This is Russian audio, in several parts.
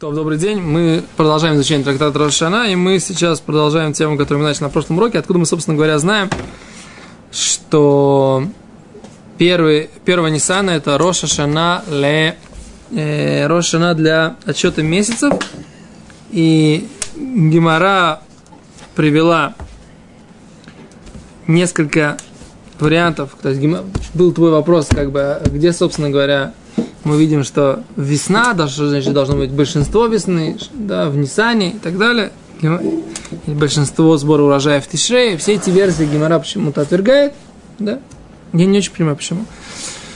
То, добрый день. Мы продолжаем изучение трактата Рошана, и мы сейчас продолжаем тему, которую мы начали на прошлом уроке, откуда мы, собственно говоря, знаем, что первый, первого Ниссана это Роша Шана ле э, Роша Шана для отсчета месяцев. И Гимара привела несколько вариантов. То есть был твой вопрос, как бы, где, собственно говоря, мы видим, что весна, даже значит, должно быть большинство весны, да, в Нисане и так далее. И большинство сбора урожая в Тишре. Все эти версии Гимара почему-то отвергает. Да? Я не очень понимаю, почему.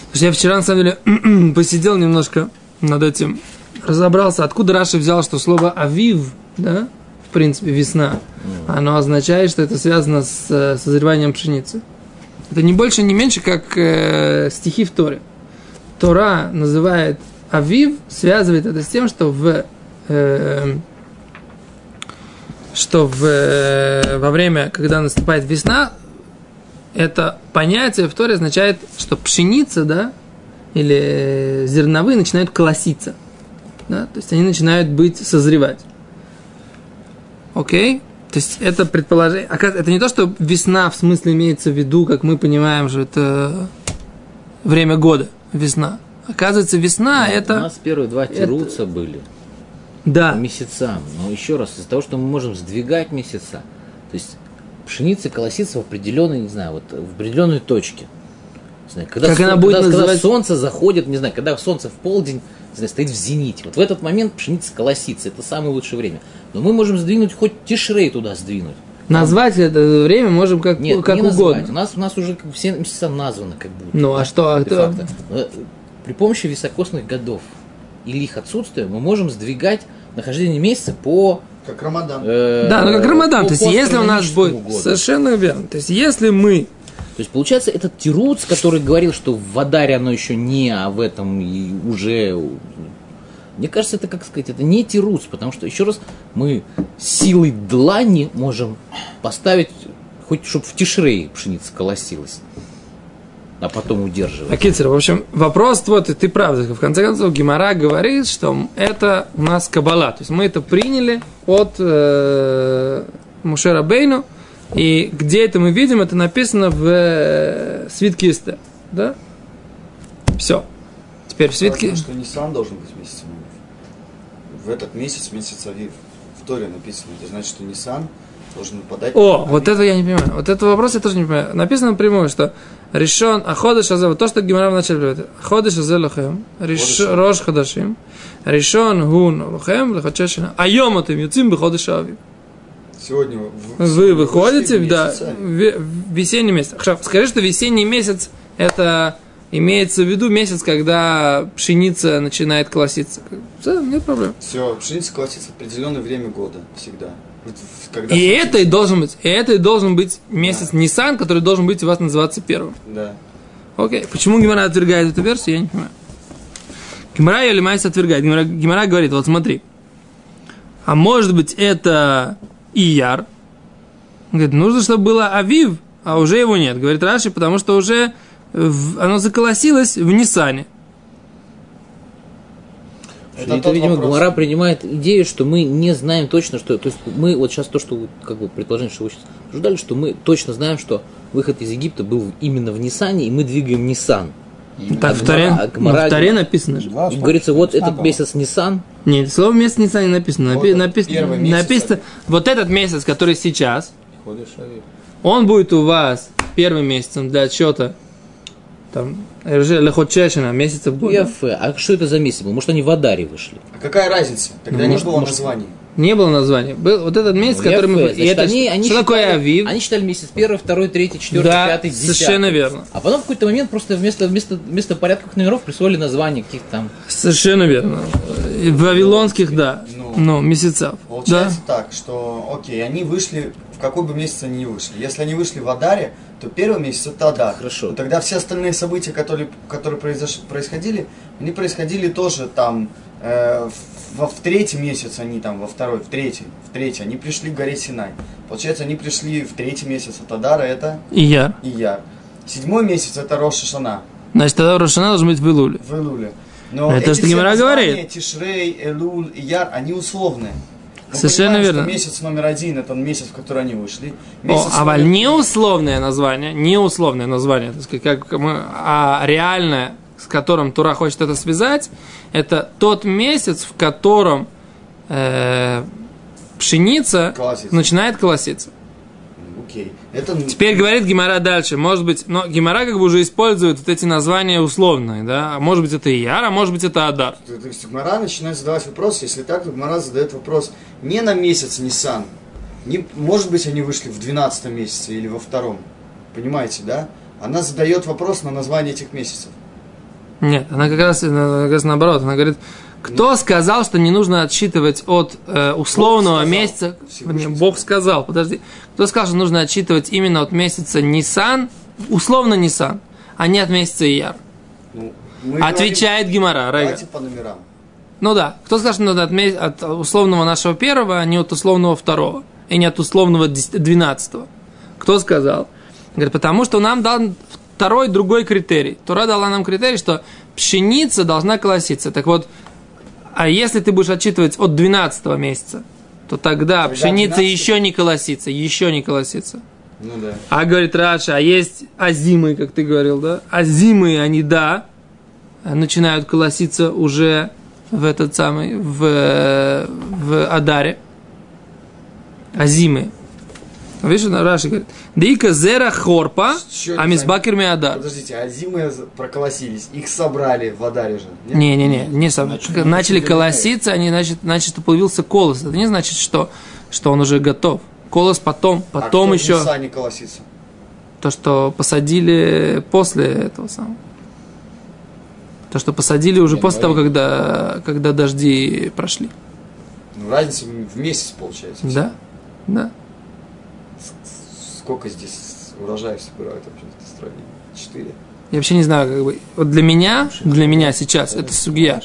Потому что я вчера, на самом деле, посидел немножко над этим, разобрался, откуда Раши взял, что слово «авив», да, в принципе, весна, оно означает, что это связано с э, созреванием пшеницы. Это не больше, не меньше, как э, стихи в Торе. Тора называет Авив, связывает это с тем, что в э, что в, э, во время, когда наступает весна, это понятие в Торе означает, что пшеница, да, или зерновые начинают колоситься. Да? То есть они начинают быть, созревать. Окей? То есть это предположение... Это не то, что весна в смысле имеется в виду, как мы понимаем, что это время года весна. Оказывается, весна Но это... У нас первые два тируца это... были. Да. По месяцам. Но еще раз, из-за того, что мы можем сдвигать месяца, то есть пшеница колосится в определенной, не знаю, вот в определенной точке. Знаю, когда, как сон, она будет когда, называть... когда солнце заходит, не знаю, когда солнце в полдень знаю, стоит в зените. Вот в этот момент пшеница колосится. Это самое лучшее время. Но мы можем сдвинуть хоть тишрей туда сдвинуть. Назвать это время можем как, Нет, как не угодно. Называть. У нас, у нас уже все месяца названы как будто. Ну, а что? А это... При помощи високосных годов или их отсутствия мы можем сдвигать нахождение месяца по... Как Рамадан. Э, да, ну как Рамадан. То есть, если у нас будет... Году. Совершенно верно. То есть, если мы... То есть, получается, этот Тируц, который говорил, что в Вадаре оно еще не, а в этом и уже мне кажется, это, как сказать, это не тирус, потому что, еще раз, мы силой длани можем поставить, хоть чтобы в тишрей пшеница колосилась, а потом удерживать. Акицер, в общем, вопрос вот, и ты прав, в конце концов, Гимара говорит, что это у нас кабала, то есть мы это приняли от э, Мушера Бейну, и где это мы видим, это написано в э, свитке Истер, да? Все. Теперь в свитке... что Нисан должен быть месяцем в этот месяц, месяц Авив. В Торе написано. Это значит, что Нисан должен подать... О, Авив. вот это я не понимаю. Вот этот вопрос я тоже не понимаю. Написано напрямую, что решен Аходыш Азев, то, что Гимара вначале говорит, Аходыш Азев Лохем, Рош Хадашим, решен Гун Лохем, Лохачешина, Айом Атым Юцим Беходыш Авив. Сегодня вы, вы выходите, да, в весенний месяц. Скажи, что весенний месяц это имеется в виду месяц, когда пшеница начинает колоситься. Все, нет проблем. Все, пшеница колосится в определенное время года всегда. Когда и это и должен быть, и это и должен быть месяц да. нисан, который должен быть у вас называться первым. Да. Окей. Почему Гемара отвергает эту версию, я не понимаю. Гемара ее למעשה отвергает. Гемара, Гемара говорит, вот смотри. А может быть это Ияр? Он говорит, нужно, чтобы было Авив, а уже его нет. Говорит Раши, потому что уже оно заколосилось в Нисане. Это, это видимо, вопрос. Гумара принимает идею, что мы не знаем точно, что... То есть мы вот сейчас то, что как бы предположение, что вы сейчас обсуждали, что мы точно знаем, что выход из Египта был именно в Нисане, и мы двигаем Нисан. Так, а в Таре, а Гмара, в Таре написано. Да, говорится, вот этот месяц Нисан. Нет, слово месяц Нисан не написано. Вот написано, написано вот этот месяц, который сейчас, он будет у вас первым месяцем для отсчета там, Лехотчешина, месяца в год. А что это за месяц был? Может, они в Адаре вышли? А какая разница? Тогда ну, не было может, названий. Не было названия. Был вот этот месяц, ну, который мы... Значит, и это, они, они что считали, такое Авив? Они считали месяц первый, второй, третий, четвертый, да, пятый, десятый. совершенно верно. А потом в какой-то момент просто вместо, вместо, вместо порядковых номеров присвоили названия каких-то там... Совершенно верно. В Вавилонских, да. Ну, ну месяцев. Получается да? так, что, окей, они вышли, в какой бы месяц они не вышли. Если они вышли в Адаре, то первый месяц это Адар. Хорошо. Но тогда все остальные события, которые, которые произош... происходили, они происходили тоже там э, в, в третий месяц они там, во второй, в третий, в третий, они пришли к горе Синай. Получается, они пришли в третий месяц от Адара, это Ияр. Ияр. Седьмой месяц это Роша Шана. Значит, тогда Рошана должен быть в Илуле. В Илуле. Но Это что названия, говорит. Тишрей, Элуль и Яр, они условные. Мы Совершенно понимаем, верно. Что месяц номер один это месяц, в который они вышли. О, а номер- не условное название, не условное название, так сказать, как мы, а реальное, с которым Тура хочет это связать, это тот месяц, в котором э, пшеница Колосится. начинает колоситься. Окей. Это Теперь говорит Гимара дальше. Может быть, но Гимара как бы уже использует вот эти названия условные, да? А может быть это Ияр, а может быть это Адар. То есть Гмара начинает задавать вопрос, если так, то Гмара задает вопрос не на месяц Нисан, не, может быть, они вышли в 12 месяце или во втором. Понимаете, да? Она задает вопрос на название этих месяцев. Нет, она как раз, как раз наоборот. Она говорит, кто сказал, что не нужно отсчитывать от э, условного сказал. месяца? Всевышний Бог сказал, подожди. Кто сказал, что нужно отсчитывать именно от месяца Нисан, условно Нисан, а не от месяца Ияр? Ну, Отвечает Гимара. Давайте по номерам. Ну да, кто скажет, что надо от, от условного нашего первого, а не от условного второго, и не от условного двенадцатого? Кто сказал? Говорит, потому что нам дал второй другой критерий. Тура дала нам критерий, что пшеница должна колоситься. Так вот, а если ты будешь отчитывать от 12 месяца, то тогда, Тогда пшеница 12? еще не колосится, еще не колосится. Ну да. А говорит Раша, а есть азимы, как ты говорил, да? Азимы, они, да, начинают колоситься уже в этот самый, в, э, в Адаре. Азимы. Видишь, на Раши говорит, Дика зера хорпа, а мисбакер ми Адар. Подождите, а зимы проколосились, их собрали в Адаре же. Не-не-не, не сам. Начали колоситься, они, значит, значит, что появился колос. Это не значит, что, что он уже готов. Колос потом, А потом кто еще в Нисане колосится? то, что посадили после этого самого. То, что посадили уже Не, после ну, того, когда, когда дожди прошли. Ну, разница в месяц получается. Да? Да. Сколько здесь урожаев собирают вообще в этой стране? Четыре. Я вообще не знаю, как бы. Вот для меня, для меня сейчас, это сугья.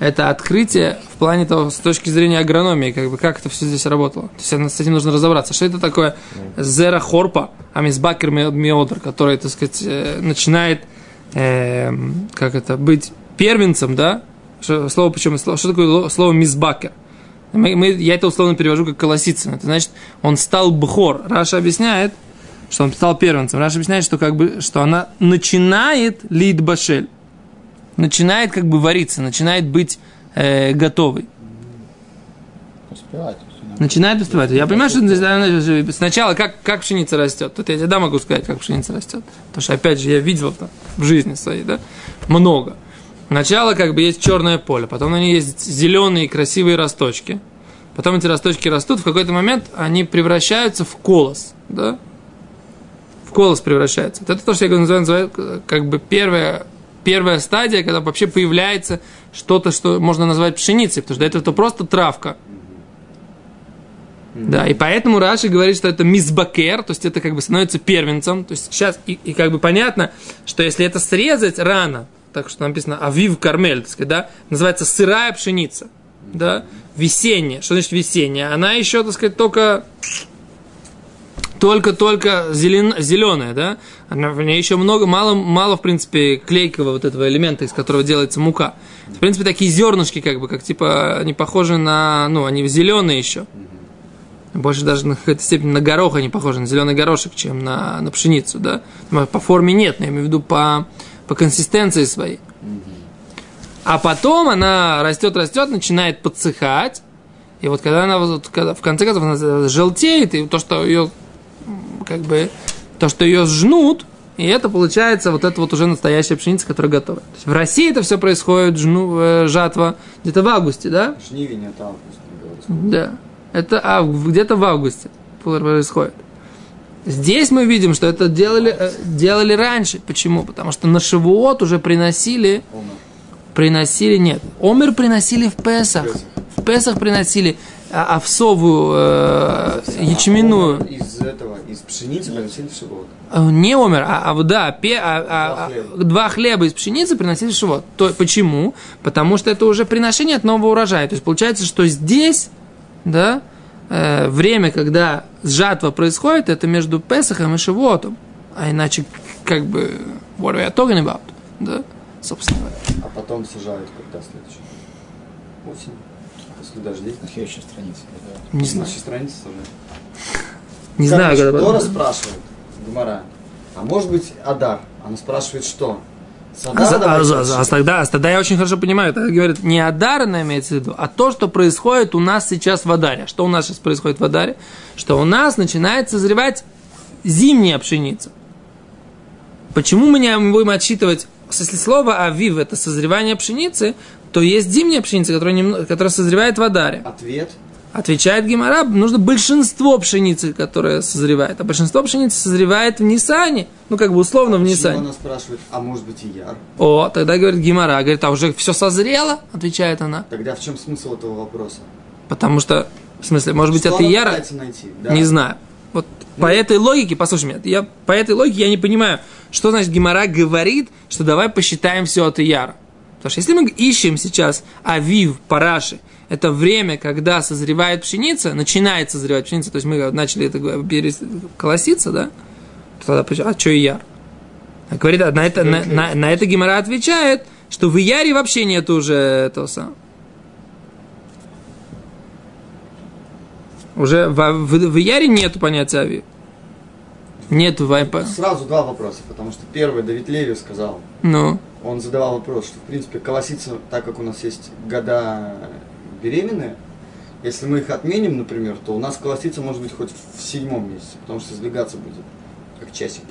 Это открытие в плане того, с точки зрения агрономии, как бы, как это все здесь работало. То есть с этим нужно разобраться. Что это такое зера хорпа, амисбакер миодр, который, так сказать, э, начинает, э, как это, быть первенцем, да? Что, слово почему? Что такое ло- слово мисбакер? Мы, мы- я это условно перевожу как колосицын. Это значит, он стал בכור. Раши объясняет, что он стал первенцем. Раши объясняет, что как бы, что она начинает להתבשל начинает как бы вариться, начинает быть э, готовой. Успевать. Начинает успевать. Я понимаю, что сначала как, как пшеница растет. Тут я тебе да, могу сказать, как пшеница растет. Потому что, опять же, я видел там в жизни своей, да, много. Сначала как бы есть черное поле, потом на ней есть зеленые красивые росточки. Потом эти росточки растут, в какой-то момент они превращаются в колос, да? В колос превращаются. Вот это то, что я называю, называю как бы первая, первая стадия, когда вообще появляется что-то, что можно назвать пшеницей, потому что до этого это просто травка. Да, и поэтому Раши говорит, что это мисбакер, то есть это как бы становится первенцем. То есть сейчас, и, и как бы понятно, что если это срезать рано, так что написано авив кармель, так сказать, да, называется сырая пшеница, да, весенняя. Что значит весенняя? Она еще, так сказать, только только-только зелен, зеленая, да, Она- в ней еще много, мало, мало, в принципе, клейкого вот этого элемента, из которого делается мука. В принципе, такие зернышки, как бы, как типа, они похожи на, ну, они зеленые еще. Больше даже на какой-то степени на горох они похожи, на зеленый горошек, чем на, на пшеницу, да. По форме нет, но я имею в виду по, по консистенции своей. А потом она растет, растет, начинает подсыхать. И вот когда она вот, когда, в конце концов она желтеет, и то, что ее как бы то, что ее сжнут, и это получается вот это вот уже настоящая пшеница, которая готова. То есть в России это все происходит, жну, э, жатва, где-то в августе, да? Жнивень это август. Да. Это а, где-то в августе происходит. Здесь мы видим, что это делали, э, делали раньше. Почему? Потому что на Шивуот уже приносили, приносили, нет, Омер приносили в Песах. В Песах приносили а, овсовую э, ячменную. А Из этого, из пшеницы приносили в Шивот. Э, Не Омер, а, а, да, пе- а- а- Два хлеба. а, два хлеба из пшеницы приносили в Шивот. То, почему? Потому что это уже приношение от нового урожая. То есть получается, что здесь, да, э, время, когда жатва происходит, это между Песахом и Шивотом. А иначе, как бы, what are we talking about? Да? собственно говоря. А потом сажают когда следующий? Осень. После дождей. На следующей странице. Не знаю. Следующей странице сажают. Не знаю, Короче, когда... Тора спрашивает, Гумара, а может быть Адар? Она спрашивает, что? С А, а а тогда, а тогда я очень хорошо понимаю, это говорит, не Адар она имеется в виду, а то, что происходит у нас сейчас в Адаре. Что у нас сейчас происходит в Адаре? Что у нас начинает созревать зимняя пшеница. Почему мы не будем отсчитывать, если слово авив это созревание пшеницы, то есть зимняя пшеница, которая, которая созревает в Адаре. Ответ. Отвечает Гимара, нужно большинство пшеницы, которая созревает. А большинство пшеницы созревает в Нисане. Ну, как бы условно в Нисане. она спрашивает, а может быть и Яр? О, тогда говорит Гимара, говорит, а уже все созрело, отвечает она. Тогда в чем смысл этого вопроса? Потому что, в смысле, может быть, Что это она Яра, найти? Да. не знаю. Вот по этой логике, послушай меня, я, по этой логике я не понимаю, что значит Гимара говорит, что давай посчитаем все от Яра. Потому что если мы ищем сейчас Авив, Параши, это время, когда созревает пшеница, начинает созревать пшеница, то есть мы начали это перес- колоситься, да? То Тогда, а что и Яр? А Говорит, на это, на, на- на это Гимара отвечает, что в Яре вообще нет уже этого самого. Уже в, в, в Яре нету понятия Авив. Нет в Сразу два вопроса, потому что первый Давид Леви сказал, Ну, он задавал вопрос, что в принципе колоситься, так как у нас есть года беременные, если мы их отменим, например, то у нас колоситься может быть хоть в седьмом месяце, потому что сдвигаться будет, как часики.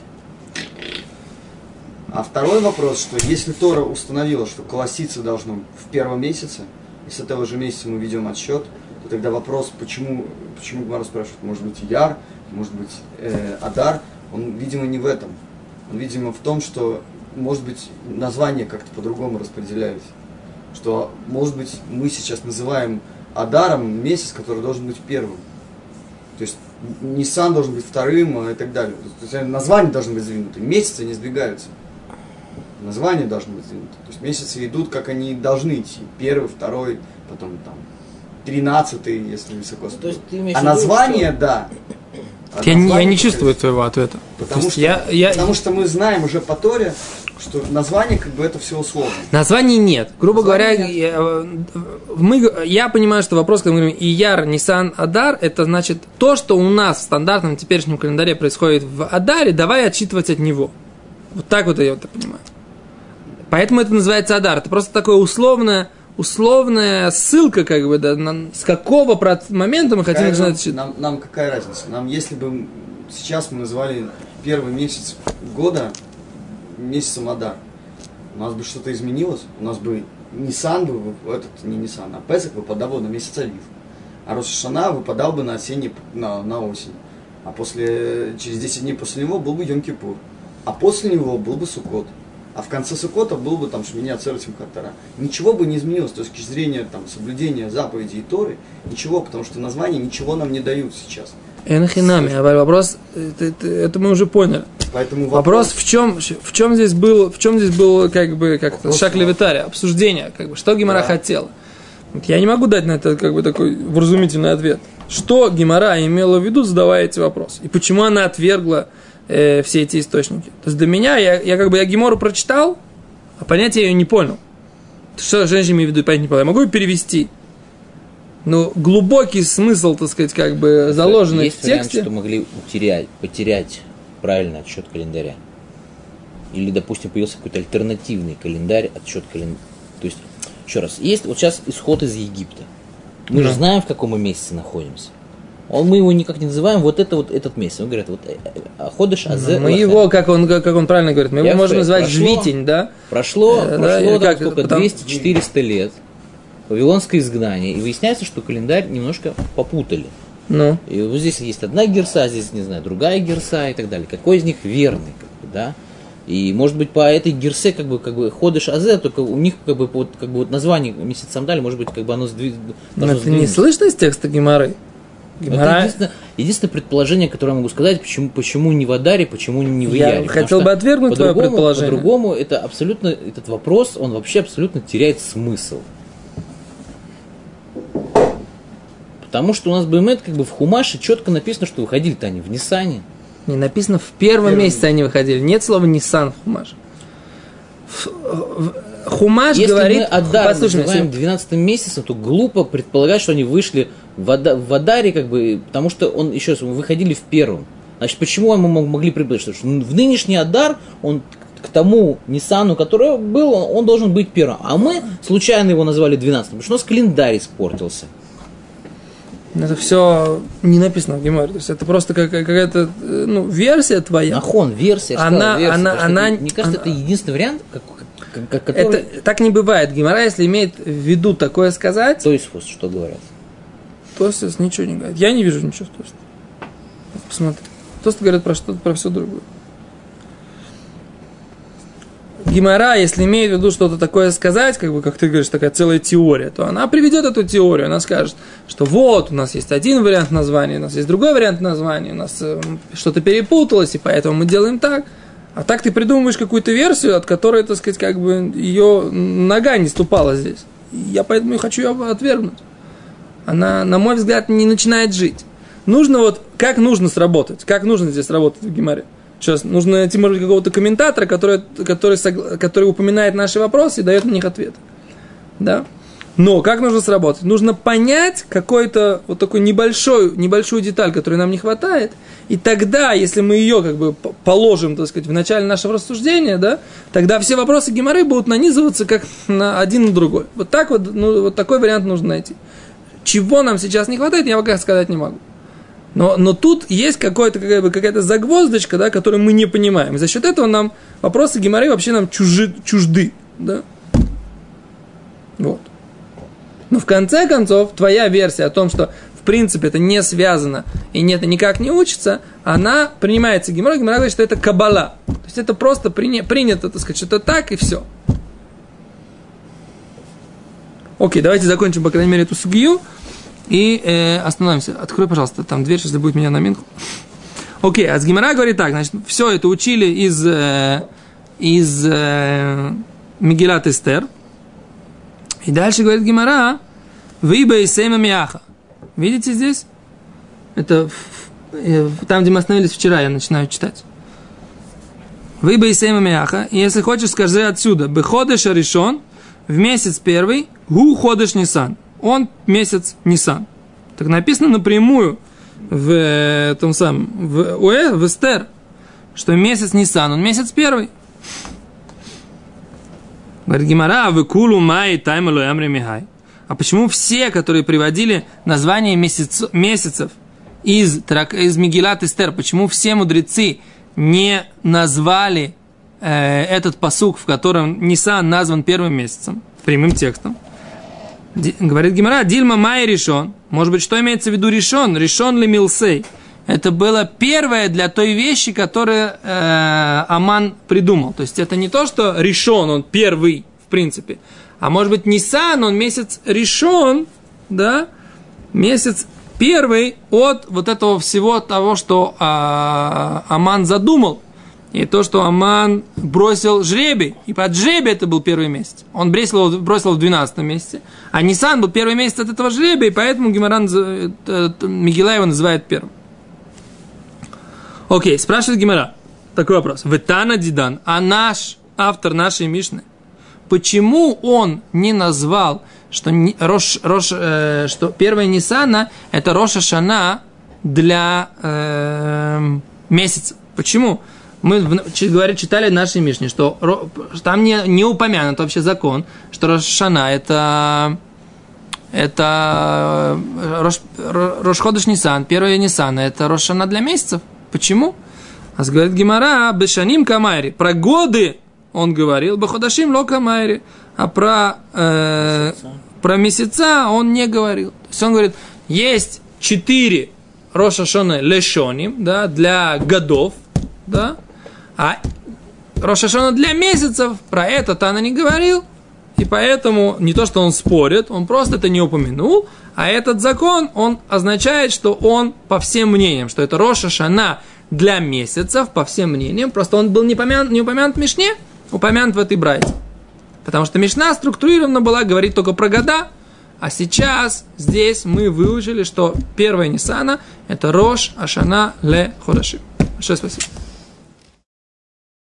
А второй вопрос, что если Тора установила, что колоситься должно в первом месяце, и с этого же месяца мы ведем отсчет, то тогда вопрос, почему, почему Гмара спрашивает, может быть, Яр, может быть, э, Адар, он, видимо, не в этом. Он, видимо, в том, что, может быть, названия как-то по-другому распределялись. Что, может быть, мы сейчас называем Адаром месяц, который должен быть первым. То есть Nissan должен быть вторым а, и так далее. То есть названия должны быть сдвинуты, месяцы не сдвигаются. Названия должны быть сдвинуты. То есть месяцы идут, как они должны идти. Первый, второй, потом там тринадцатый, если высоко. то есть ты а название, да. А я, не, я название не чувствую твоего ответа. Потому что, я, я, потому что мы знаем уже по Торе, что название как бы это все условно. Названий нет. Грубо Названий говоря, нет. я, э, мы, я понимаю, что вопрос, когда мы говорим Ияр, Нисан, Адар, это значит то, что у нас в стандартном теперешнем календаре происходит в Адаре, давай отчитывать от него. Вот так вот я это понимаю. Поэтому это называется Адар. Это просто такое условное, условная ссылка, как бы, да, на- с какого момента мы хотим Какая начинать нам, нам, нам какая разница? Нам, если бы сейчас мы называли первый месяц года месяцем Адар, у нас бы что-то изменилось, у нас бы Нисан бы, этот, не Нисан, а Песок выпадал бы на месяц Авив, а Рошашана выпадал бы на осенний, на, на осень, а после, через 10 дней после него был бы Йом-Кипур, а после него был бы Суккот. А в конце Суккота был бы там Шминя Церцем Хаттара. Ничего бы не изменилось, с точки зрения там, соблюдения заповедей и Торы, ничего, потому что названия ничего нам не дают сейчас. Энахинами. А вопрос, это, это- это мы уже поняли. Поэтому Вопрос в чем, в чем здесь был, в чем здесь был как бы как Вопрос шаг левитария, обсуждение, как бы, что Гимара Да. хотела. Вот Я не могу дать на это как бы такой вразумительный ответ. Что Гимара имела в виду, задавая эти вопросы? И почему она отвергла э, все эти источники? То есть для меня, я, я как бы я Гимору прочитал, а понять я ее не понял. Что женщина имеет в виду, понять не понял. Я могу ее перевести. Но глубокий смысл, так сказать, как бы заложенный Есть в вариант, тексте. что могли утерять, потерять правильный отсчет календаря. Или, допустим, появился какой-то альтернативный календарь, отсчет календаря. То есть, еще раз, есть вот сейчас исход из Египта. Мы же Да. знаем, в каком мы месяце находимся. Он, мы его никак не называем вот это вот этот месяц. Он говорит, вот э, э, ходишь азе Мы лахем. его, как он, как он правильно говорит, мы его Я можем говорю, называть прошло- жвитень, да? Прошло, Э, да, прошло там как, сколько, потом- 200-400 лет. Вавилонское изгнание. И выясняется, что календарь немножко попутали. Ну, И вот здесь есть одна герса, а здесь, не знаю, другая герса и так далее. Какой из них верный, как бы, да? И, может быть, по этой герсе, как бы, как бы, ходишь азе, только у них, как бы, вот, как бы, вот название месяцам дали, может быть, как бы оно сдвиг... но это не слышно из текста Гимары? Это Гимара... единственное, единственное предположение, которое я могу сказать, почему, почему не в Адаре, почему не в Я Ияре. Потому хотел бы отвергнуть твое предположение. По-другому, это абсолютно, этот вопрос, он вообще абсолютно теряет смысл. Потому что у нас БМЭТ как бы в Хумаше четко написано, что выходили-то они в Ниссане. Не написано в первом Первый месяце они выходили. Нет слова Nissan в Хумаше. Хумаш Если говорит... мы Адар послушай называем 12 месяцем, то глупо предполагать, что они вышли в, Ада- в Адаре, как бы, потому что он, еще раз, мы выходили в первом. Значит, почему мы мог- могли предположить? Что в нынешний Адар, он к тому Ниссану, который был, он, он должен быть первым. А мы случайно его назвали 12 потому что у нас календарь испортился. Это все не написано в Геморе. То есть это просто как- какая-то э, ну, версия твоя. Нахон, версия, Она- версия, она- что она- мне кажется, она- это единственный вариант, как, как- который... Это так не бывает. Гемора, если имеет в виду такое сказать, То есть, что говорят? Тосис ничего не говорит. Я не вижу ничего в Тосис. Посмотри. Тосис говорит про что-то, про все другое. Гимара, если имеет в виду что-то такое сказать, как бы, как ты говоришь, такая целая теория, то она приведет эту теорию, она скажет, что вот, у нас есть один вариант названия, у нас есть другой вариант названия, у нас э, что-то перепуталось, и поэтому мы делаем так. А так ты придумываешь какую-то версию, от которой, так сказать, как бы ее нога не ступала здесь. Я поэтому и хочу ее отвергнуть она, на мой взгляд, не начинает жить. Нужно вот, как нужно сработать, как нужно здесь работать в Гимаре. Сейчас нужно найти, может быть, какого-то комментатора, который, который, который упоминает наши вопросы и дает на них ответы. Да? Но как нужно сработать? Нужно понять какой-то вот такой небольшой, небольшую деталь, которой нам не хватает, и тогда, если мы ее как бы положим, так сказать, в начале нашего рассуждения, да, тогда все вопросы геморры будут нанизываться как на один на другой. Вот так вот, ну, вот такой вариант нужно найти. Чего нам сейчас не хватает, я пока сказать не могу. Но, но тут есть какой-то, какая бы, какая-то загвоздочка, да, которую мы не понимаем. И за счет этого нам вопросы геморры вообще нам чужи, чужды. Да? Вот. Но в конце концов, твоя версия о том, что в принципе это не связано и нет, никак не учится, она принимается геморрой, геморрой говорит, что это кабала. То есть это просто приня- принято, так сказать, что это так и все. Окей, давайте закончим, по крайней мере, эту сугию и э, остановимся. Открой, пожалуйста, там дверь, сейчас будет меня на минку. Окей, а с Гимара говорит так, значит, все это учили из, э, из э, Мегилат Эстер. И дальше говорит Гимара, Виба и Сейма Миаха. Видите здесь? Это э, там, где мы остановились вчера, я начинаю читать. И Сейма Миаха. И если хочешь, скажи отсюда. Беходыш решен в месяц первый, гу ходыш Нисан. Он месяц Нисан. Так написано напрямую в э, том самом, в, Уэ, в Эстер, что месяц Нисан, он месяц первый. Говорит Гимара, вы кулу май таймалу ямри михай. А почему все, которые приводили название месяц, месяцев из, из Мегилат Эстер, почему все мудрецы не назвали э, этот посук, в котором Нисан назван первым месяцем, прямым текстом? Говорит Гимара, Дильма Май решен. Может быть, что имеется в виду решен? Решен ли Милсей? Это было первое для той вещи, которую э, Аман придумал. То есть это не то, что решен, он первый, в принципе. А может быть, Нисан, он месяц решен, да, месяц первый от вот этого всего того, что а, Аман задумал. И то, что Аман бросил жребий. И под жребий это был первый месяц. Он бросил, бросил в 12 месяце. А Нисан был первый месяц от этого жребия, и поэтому Гимаран, э, э, Мигела его называет первым. Окей, спрашивает Гимара. Такой вопрос. Ветана Дидан, а наш автор нашей Мишны, почему он не назвал, что, Рош, Рош, э, что первая Нисана это Роша Шана для э, месяца? Почему? Мы, говорит, читали в нашей Мишне, что там не, не упомянут вообще закон, что Рош Шана это это э, Рош, Ро- Рошходыш Нисан, первая Нисана, это Рошана для месяцев. Почему? А говорит Гимара, Бешаним Камайри. Про годы он говорил, Баходашим Ло Камайри. А про, э, про месяца он не говорил. То есть он говорит, есть четыре Роша Шона Лешоним, да, для годов, да, а Рошашона для месяцев, про это Тана не говорил, и поэтому не то, что он спорит, он просто это не упомянул, а этот закон, он означает, что он по всем мнениям, что это Роша Шана для месяцев, по всем мнениям, просто он был не, помянут, не упомянут в Мишне, упомянут в этой брайте. Потому что Мишна структурирована была, говорит только про года, а сейчас здесь мы выучили, что первая Нисана – это Рош Ашана Ле Ходаши. Большое спасибо.